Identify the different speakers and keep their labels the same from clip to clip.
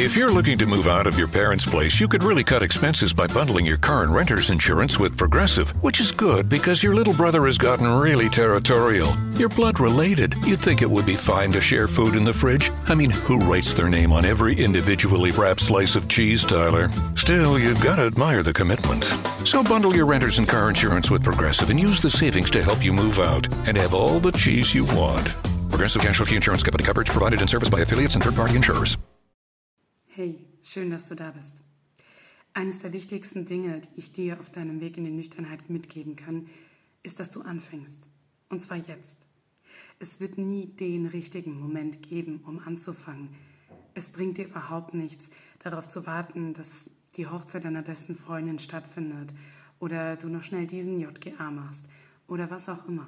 Speaker 1: If you're looking to move out of your parents' place, you could really cut expenses by bundling your car and renter's insurance with Progressive, which is good because your little brother has gotten really territorial. You're blood related. You'd think it would be fine to share food in the fridge. I mean, who writes their name on every individually wrapped slice of cheese, Tyler? Still, you've got to admire the commitment. So bundle your renter's and car insurance with Progressive and use the savings to help you move out and have all the cheese you want. Progressive Casualty Insurance Company coverage provided in service by affiliates and third party insurers.
Speaker 2: Hey, schön, dass du da bist. Eines der wichtigsten Dinge, die ich dir auf deinem Weg in die Nüchternheit mitgeben kann, ist, dass du anfängst. Und zwar jetzt. Es wird nie den richtigen Moment geben, um anzufangen. Es bringt dir überhaupt nichts, darauf zu warten, dass die Hochzeit deiner besten Freundin stattfindet oder du noch schnell diesen JGA machst oder was auch immer.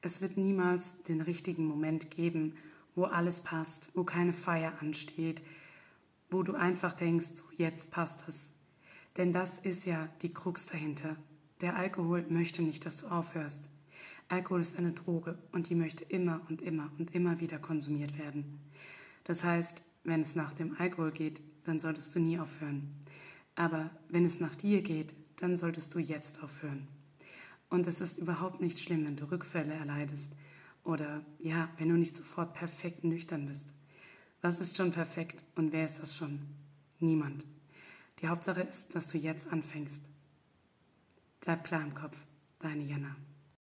Speaker 2: Es wird niemals den richtigen Moment geben, wo alles passt, wo keine Feier ansteht, wo du einfach denkst, so jetzt passt es. Denn das ist ja die Krux dahinter. Der Alkohol möchte nicht, dass du aufhörst. Alkohol ist eine Droge und die möchte immer und immer und immer wieder konsumiert werden. Das heißt, wenn es nach dem Alkohol geht, dann solltest du nie aufhören. Aber wenn es nach dir geht, dann solltest du jetzt aufhören. Und es ist überhaupt nicht schlimm, wenn du Rückfälle erleidest oder ja, wenn du nicht sofort perfekt nüchtern bist. Was ist schon perfekt und wer ist das schon? Niemand. Die Hauptsache ist, dass du jetzt anfängst. Bleib klar im Kopf, deine Jana.